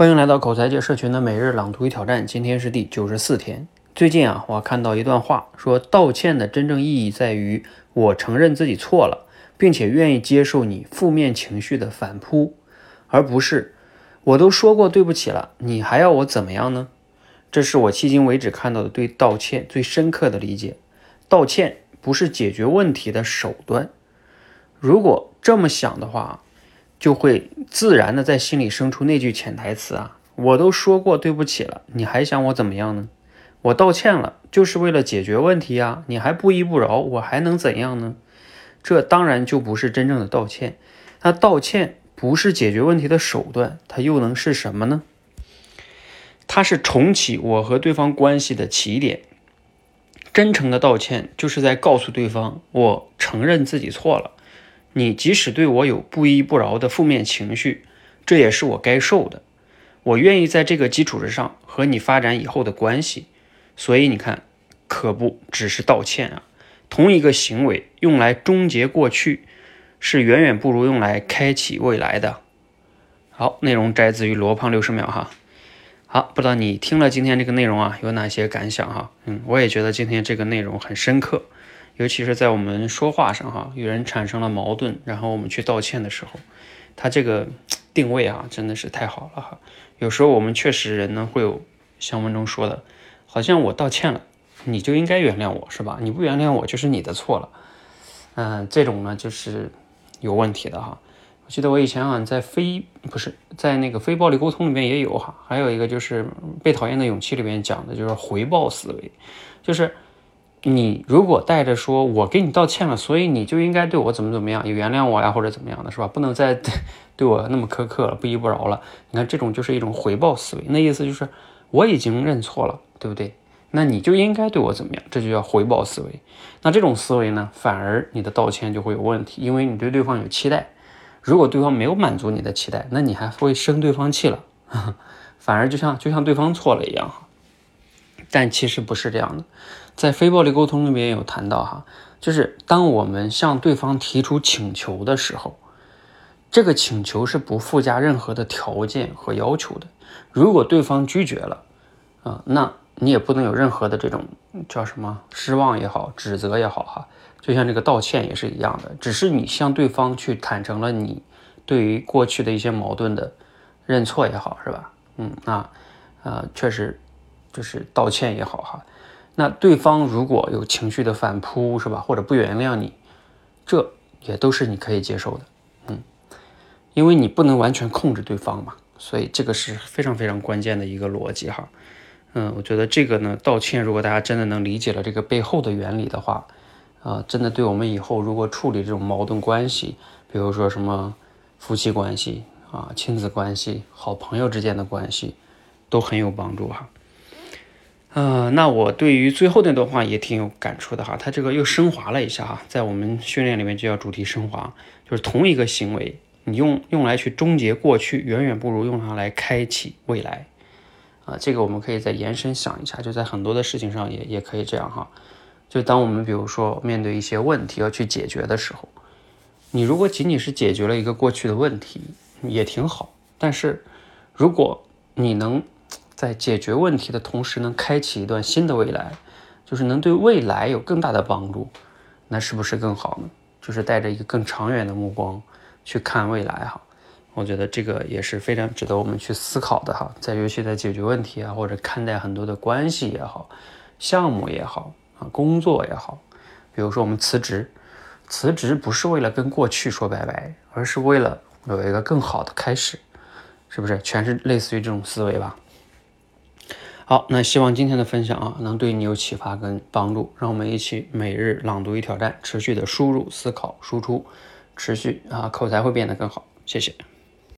欢迎来到口才界社群的每日朗读与挑战，今天是第九十四天。最近啊，我看到一段话，说道歉的真正意义在于我承认自己错了，并且愿意接受你负面情绪的反扑，而不是我都说过对不起了，你还要我怎么样呢？这是我迄今为止看到的对道歉最深刻的理解。道歉不是解决问题的手段。如果这么想的话，就会自然的在心里生出那句潜台词啊，我都说过对不起了，你还想我怎么样呢？我道歉了，就是为了解决问题呀，你还不依不饶，我还能怎样呢？这当然就不是真正的道歉。那道歉不是解决问题的手段，它又能是什么呢？它是重启我和对方关系的起点。真诚的道歉就是在告诉对方，我承认自己错了。你即使对我有不依不饶的负面情绪，这也是我该受的。我愿意在这个基础之上和你发展以后的关系。所以你看，可不只是道歉啊，同一个行为用来终结过去，是远远不如用来开启未来的。好，内容摘自于罗胖六十秒哈。好，不知道你听了今天这个内容啊，有哪些感想哈？嗯，我也觉得今天这个内容很深刻。尤其是在我们说话上哈，与人产生了矛盾，然后我们去道歉的时候，他这个定位啊，真的是太好了哈。有时候我们确实人呢会有像文中说的，好像我道歉了，你就应该原谅我是吧？你不原谅我就是你的错了。嗯，这种呢就是有问题的哈。我记得我以前好像在非不是在那个非暴力沟通里面也有哈，还有一个就是被讨厌的勇气里面讲的就是回报思维，就是。你如果带着说，我给你道歉了，所以你就应该对我怎么怎么样，也原谅我呀，或者怎么样的，是吧？不能再 对我那么苛刻了，不依不饶了。你看，这种就是一种回报思维，那意思就是我已经认错了，对不对？那你就应该对我怎么样，这就叫回报思维。那这种思维呢，反而你的道歉就会有问题，因为你对对方有期待。如果对方没有满足你的期待，那你还会生对方气了，反而就像就像对方错了一样。但其实不是这样的，在非暴力沟通里面有谈到哈，就是当我们向对方提出请求的时候，这个请求是不附加任何的条件和要求的。如果对方拒绝了，啊，那你也不能有任何的这种叫什么失望也好，指责也好哈，就像这个道歉也是一样的，只是你向对方去坦诚了你对于过去的一些矛盾的认错也好，是吧？嗯，那呃，确实。就是道歉也好哈，那对方如果有情绪的反扑是吧，或者不原谅你，这也都是你可以接受的，嗯，因为你不能完全控制对方嘛，所以这个是非常非常关键的一个逻辑哈，嗯，我觉得这个呢，道歉如果大家真的能理解了这个背后的原理的话，啊，真的对我们以后如果处理这种矛盾关系，比如说什么夫妻关系啊、亲子关系、好朋友之间的关系，都很有帮助哈。呃，那我对于最后那段话也挺有感触的哈，他这个又升华了一下哈，在我们训练里面就叫主题升华，就是同一个行为，你用用来去终结过去，远远不如用它来开启未来，啊，这个我们可以再延伸想一下，就在很多的事情上也也可以这样哈，就当我们比如说面对一些问题要去解决的时候，你如果仅仅是解决了一个过去的问题也挺好，但是如果你能。在解决问题的同时，能开启一段新的未来，就是能对未来有更大的帮助，那是不是更好呢？就是带着一个更长远的目光去看未来哈，我觉得这个也是非常值得我们去思考的哈。在尤其在解决问题啊，或者看待很多的关系也好，项目也好啊，工作也好，比如说我们辞职，辞职不是为了跟过去说拜拜，而是为了有一个更好的开始，是不是？全是类似于这种思维吧。好，那希望今天的分享啊，能对你有启发跟帮助。让我们一起每日朗读与挑战，持续的输入、思考、输出，持续啊，口才会变得更好。谢谢。